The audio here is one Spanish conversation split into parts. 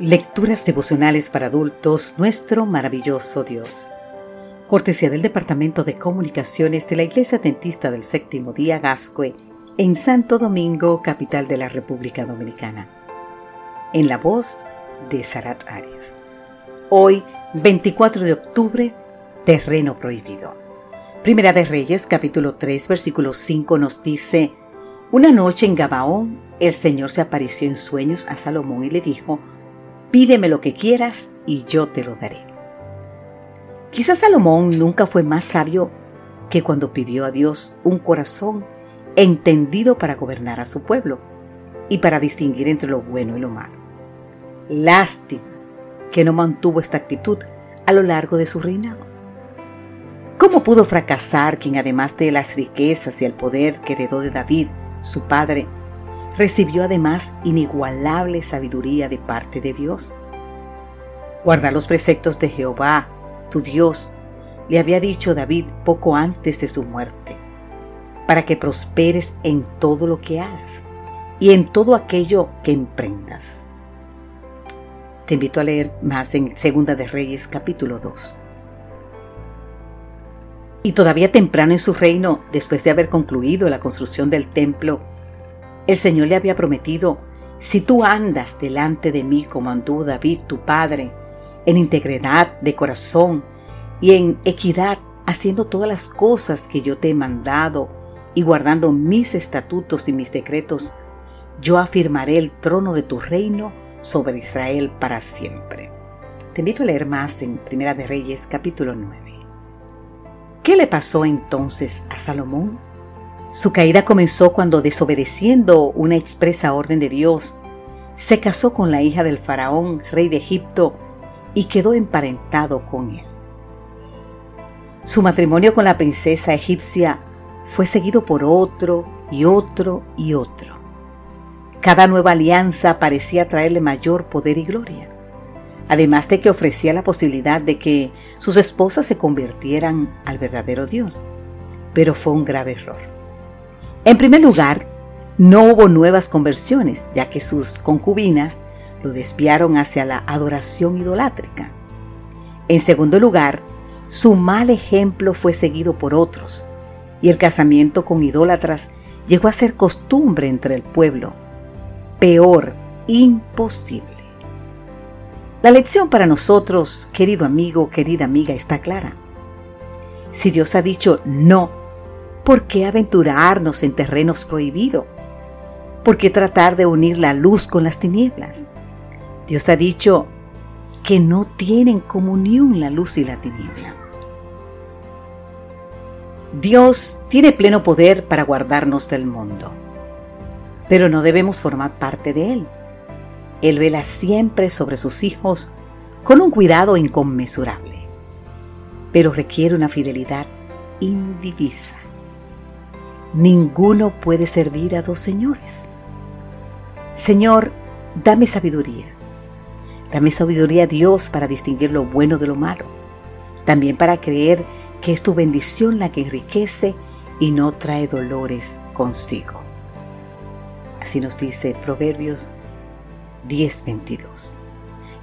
Lecturas devocionales para adultos, nuestro maravilloso Dios. Cortesía del Departamento de Comunicaciones de la Iglesia Dentista del Séptimo Día Gascue, en Santo Domingo, capital de la República Dominicana. En la voz de Sarat Arias. Hoy, 24 de octubre, terreno prohibido. Primera de Reyes, capítulo 3, versículo 5 nos dice, Una noche en Gabaón, el Señor se apareció en sueños a Salomón y le dijo, Pídeme lo que quieras y yo te lo daré. Quizás Salomón nunca fue más sabio que cuando pidió a Dios un corazón entendido para gobernar a su pueblo y para distinguir entre lo bueno y lo malo. Lástima que no mantuvo esta actitud a lo largo de su reinado. ¿Cómo pudo fracasar quien además de las riquezas y el poder que heredó de David, su padre, recibió además inigualable sabiduría de parte de Dios. Guarda los preceptos de Jehová, tu Dios, le había dicho David poco antes de su muerte, para que prosperes en todo lo que hagas y en todo aquello que emprendas. Te invito a leer más en Segunda de Reyes capítulo 2. Y todavía temprano en su reino, después de haber concluido la construcción del templo, el Señor le había prometido, si tú andas delante de mí como anduvo David, tu padre, en integridad de corazón y en equidad, haciendo todas las cosas que yo te he mandado y guardando mis estatutos y mis decretos, yo afirmaré el trono de tu reino sobre Israel para siempre. Te invito a leer más en Primera de Reyes capítulo 9. ¿Qué le pasó entonces a Salomón? Su caída comenzó cuando, desobedeciendo una expresa orden de Dios, se casó con la hija del faraón, rey de Egipto, y quedó emparentado con él. Su matrimonio con la princesa egipcia fue seguido por otro y otro y otro. Cada nueva alianza parecía traerle mayor poder y gloria, además de que ofrecía la posibilidad de que sus esposas se convirtieran al verdadero Dios. Pero fue un grave error. En primer lugar, no hubo nuevas conversiones, ya que sus concubinas lo desviaron hacia la adoración idolátrica. En segundo lugar, su mal ejemplo fue seguido por otros, y el casamiento con idólatras llegó a ser costumbre entre el pueblo. Peor, imposible. La lección para nosotros, querido amigo, querida amiga, está clara. Si Dios ha dicho no ¿Por qué aventurarnos en terrenos prohibidos? ¿Por qué tratar de unir la luz con las tinieblas? Dios ha dicho que no tienen comunión la luz y la tiniebla. Dios tiene pleno poder para guardarnos del mundo, pero no debemos formar parte de Él. Él vela siempre sobre sus hijos con un cuidado inconmensurable, pero requiere una fidelidad indivisa. Ninguno puede servir a dos señores. Señor, dame sabiduría. Dame sabiduría, Dios, para distinguir lo bueno de lo malo. También para creer que es tu bendición la que enriquece y no trae dolores consigo. Así nos dice Proverbios 10:22.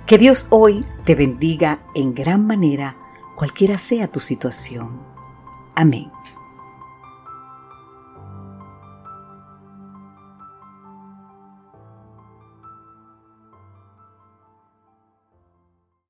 Que Dios hoy te bendiga en gran manera, cualquiera sea tu situación. Amén.